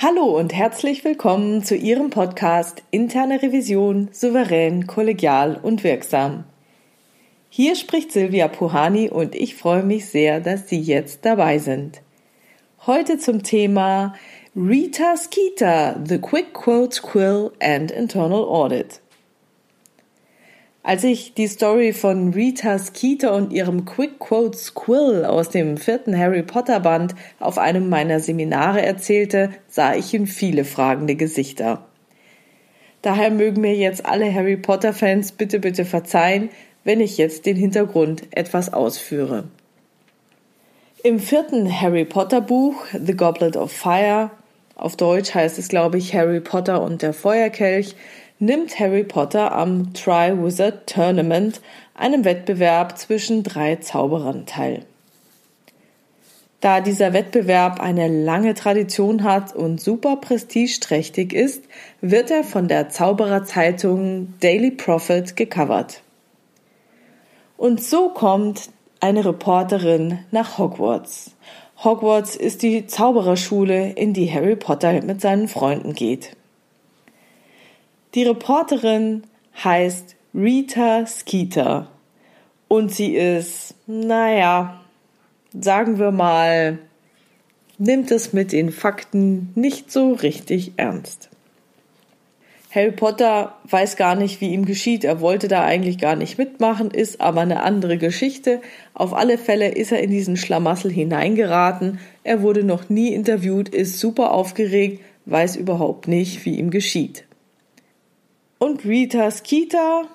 Hallo und herzlich willkommen zu Ihrem Podcast Interne Revision souverän, kollegial und wirksam. Hier spricht Silvia Puhani und ich freue mich sehr, dass Sie jetzt dabei sind. Heute zum Thema Rita Skeeter, The Quick Quotes Quill and Internal Audit. Als ich die Story von Rita Skeeter und ihrem Quick Quotes Quill aus dem vierten Harry Potter Band auf einem meiner Seminare erzählte, sah ich in viele fragende Gesichter. Daher mögen mir jetzt alle Harry Potter Fans bitte bitte verzeihen, wenn ich jetzt den Hintergrund etwas ausführe. Im vierten Harry Potter Buch The Goblet of Fire, auf Deutsch heißt es glaube ich Harry Potter und der Feuerkelch, nimmt Harry Potter am Triwizard Tournament, einem Wettbewerb zwischen drei Zauberern, teil. Da dieser Wettbewerb eine lange Tradition hat und super prestigeträchtig ist, wird er von der Zaubererzeitung Daily Prophet gecovert. Und so kommt eine Reporterin nach Hogwarts. Hogwarts ist die Zaubererschule, in die Harry Potter mit seinen Freunden geht. Die Reporterin heißt Rita Skeeter und sie ist, naja, sagen wir mal, nimmt es mit den Fakten nicht so richtig ernst. Harry Potter weiß gar nicht, wie ihm geschieht. Er wollte da eigentlich gar nicht mitmachen, ist aber eine andere Geschichte. Auf alle Fälle ist er in diesen Schlamassel hineingeraten. Er wurde noch nie interviewt, ist super aufgeregt, weiß überhaupt nicht, wie ihm geschieht. Und Rita Skeeter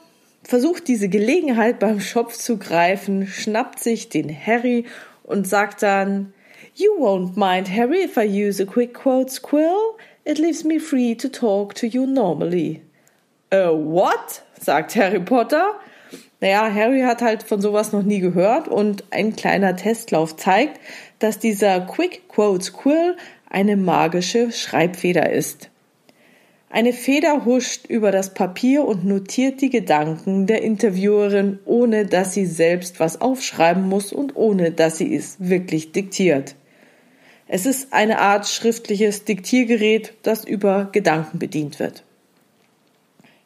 versucht diese Gelegenheit beim Schopf zu greifen, schnappt sich den Harry und sagt dann, You won't mind, Harry, if I use a quick quotes quill? It leaves me free to talk to you normally. Uh, what? sagt Harry Potter. Naja, Harry hat halt von sowas noch nie gehört und ein kleiner Testlauf zeigt, dass dieser Quick Quotes Quill eine magische Schreibfeder ist. Eine Feder huscht über das Papier und notiert die Gedanken der Interviewerin, ohne dass sie selbst was aufschreiben muss und ohne dass sie es wirklich diktiert. Es ist eine Art schriftliches Diktiergerät, das über Gedanken bedient wird.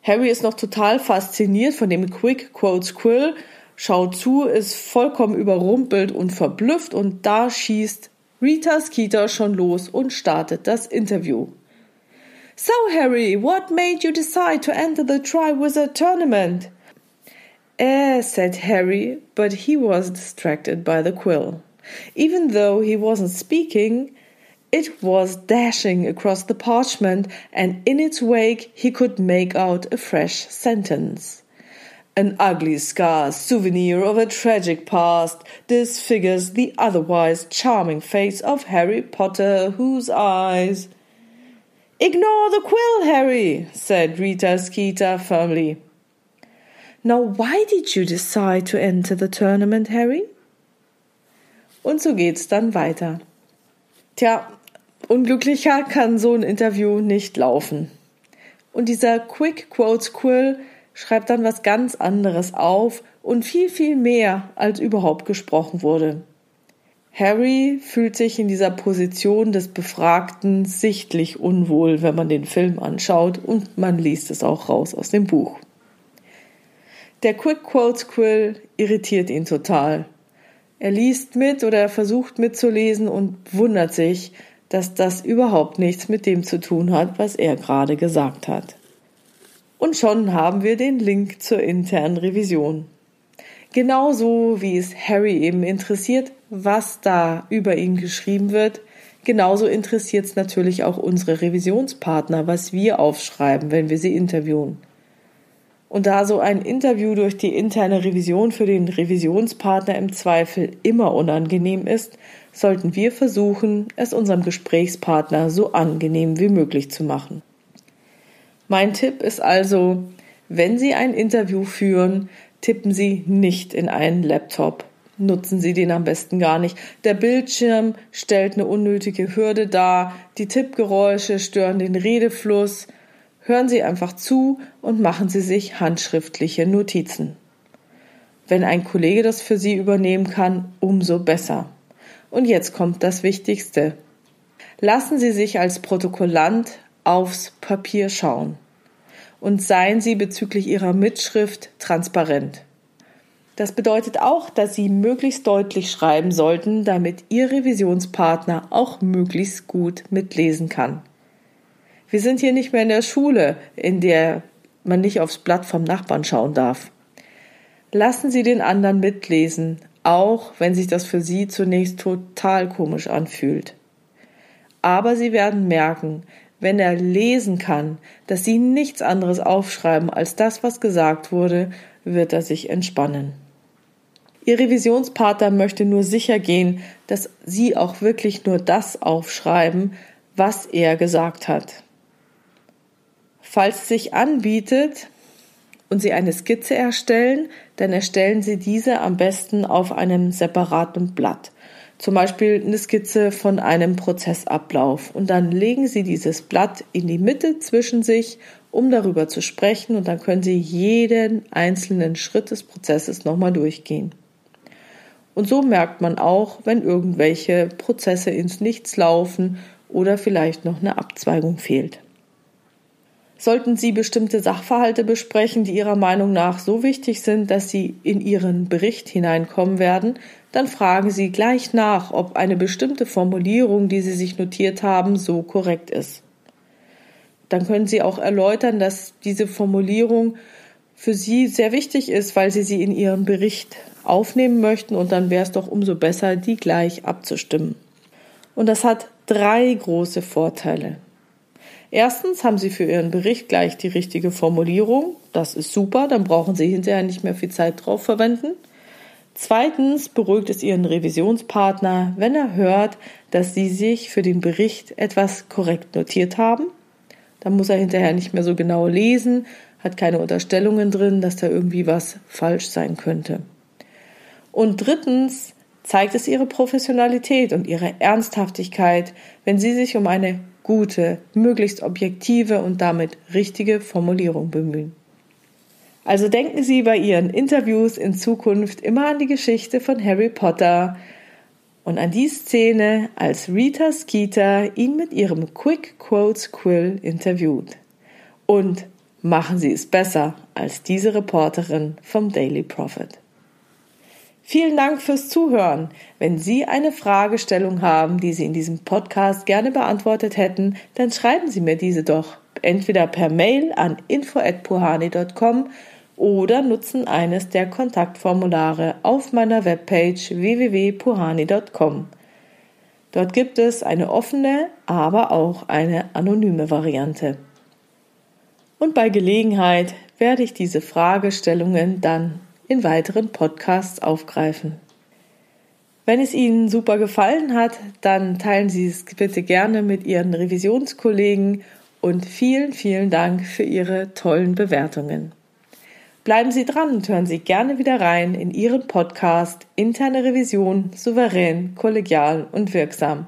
Harry ist noch total fasziniert von dem Quick Quotes Quill, schaut zu, ist vollkommen überrumpelt und verblüfft und da schießt Rita Skeeter schon los und startet das Interview. So, Harry, what made you decide to enter the Triwizard Tournament? Eh, said Harry, but he was distracted by the quill. Even though he wasn't speaking, it was dashing across the parchment, and in its wake he could make out a fresh sentence. An ugly scar, souvenir of a tragic past, disfigures the otherwise charming face of Harry Potter, whose eyes Ignore the quill, Harry, said Rita Skeeter firmly. Now, why did you decide to enter the tournament, Harry? Und so geht's dann weiter. Tja, unglücklicher kann so ein Interview nicht laufen. Und dieser Quick Quotes Quill schreibt dann was ganz anderes auf und viel, viel mehr, als überhaupt gesprochen wurde. Harry fühlt sich in dieser Position des Befragten sichtlich unwohl, wenn man den Film anschaut und man liest es auch raus aus dem Buch. Der Quick Quotes Quill irritiert ihn total. Er liest mit oder er versucht mitzulesen und wundert sich, dass das überhaupt nichts mit dem zu tun hat, was er gerade gesagt hat. Und schon haben wir den Link zur internen Revision. Genauso wie es Harry eben interessiert, was da über ihn geschrieben wird, genauso interessiert es natürlich auch unsere Revisionspartner, was wir aufschreiben, wenn wir sie interviewen. Und da so ein Interview durch die interne Revision für den Revisionspartner im Zweifel immer unangenehm ist, sollten wir versuchen, es unserem Gesprächspartner so angenehm wie möglich zu machen. Mein Tipp ist also, wenn Sie ein Interview führen, tippen Sie nicht in einen Laptop. Nutzen Sie den am besten gar nicht. Der Bildschirm stellt eine unnötige Hürde dar, die Tippgeräusche stören den Redefluss. Hören Sie einfach zu und machen Sie sich handschriftliche Notizen. Wenn ein Kollege das für Sie übernehmen kann, umso besser. Und jetzt kommt das Wichtigste. Lassen Sie sich als Protokollant aufs Papier schauen und seien Sie bezüglich Ihrer Mitschrift transparent. Das bedeutet auch, dass Sie möglichst deutlich schreiben sollten, damit Ihr Revisionspartner auch möglichst gut mitlesen kann. Wir sind hier nicht mehr in der Schule, in der man nicht aufs Blatt vom Nachbarn schauen darf. Lassen Sie den anderen mitlesen, auch wenn sich das für Sie zunächst total komisch anfühlt. Aber Sie werden merken, wenn er lesen kann, dass Sie nichts anderes aufschreiben als das, was gesagt wurde, wird er sich entspannen. Ihr Revisionspartner möchte nur sicher gehen, dass Sie auch wirklich nur das aufschreiben, was er gesagt hat. Falls es sich anbietet und Sie eine Skizze erstellen, dann erstellen Sie diese am besten auf einem separaten Blatt. Zum Beispiel eine Skizze von einem Prozessablauf. Und dann legen Sie dieses Blatt in die Mitte zwischen sich, um darüber zu sprechen. Und dann können Sie jeden einzelnen Schritt des Prozesses nochmal durchgehen. Und so merkt man auch, wenn irgendwelche Prozesse ins Nichts laufen oder vielleicht noch eine Abzweigung fehlt. Sollten Sie bestimmte Sachverhalte besprechen, die Ihrer Meinung nach so wichtig sind, dass sie in Ihren Bericht hineinkommen werden, dann fragen Sie gleich nach, ob eine bestimmte Formulierung, die Sie sich notiert haben, so korrekt ist. Dann können Sie auch erläutern, dass diese Formulierung für Sie sehr wichtig ist, weil Sie sie in Ihren Bericht aufnehmen möchten und dann wäre es doch umso besser, die gleich abzustimmen. Und das hat drei große Vorteile. Erstens haben Sie für Ihren Bericht gleich die richtige Formulierung. Das ist super, dann brauchen Sie hinterher nicht mehr viel Zeit drauf verwenden. Zweitens beruhigt es Ihren Revisionspartner, wenn er hört, dass Sie sich für den Bericht etwas korrekt notiert haben. Dann muss er hinterher nicht mehr so genau lesen, hat keine Unterstellungen drin, dass da irgendwie was falsch sein könnte. Und drittens zeigt es Ihre Professionalität und Ihre Ernsthaftigkeit, wenn Sie sich um eine gute, möglichst objektive und damit richtige Formulierung bemühen. Also denken Sie bei Ihren Interviews in Zukunft immer an die Geschichte von Harry Potter und an die Szene, als Rita Skeeter ihn mit ihrem Quick Quotes Quill interviewt. Und machen Sie es besser als diese Reporterin vom Daily Prophet. Vielen Dank fürs Zuhören. Wenn Sie eine Fragestellung haben, die Sie in diesem Podcast gerne beantwortet hätten, dann schreiben Sie mir diese doch entweder per Mail an info@puhani.com oder nutzen eines der Kontaktformulare auf meiner Webpage www.puhani.com. Dort gibt es eine offene, aber auch eine anonyme Variante. Und bei Gelegenheit werde ich diese Fragestellungen dann in weiteren Podcasts aufgreifen. Wenn es Ihnen super gefallen hat, dann teilen Sie es bitte gerne mit Ihren Revisionskollegen und vielen, vielen Dank für Ihre tollen Bewertungen. Bleiben Sie dran und hören Sie gerne wieder rein in Ihren Podcast Interne Revision souverän, kollegial und wirksam.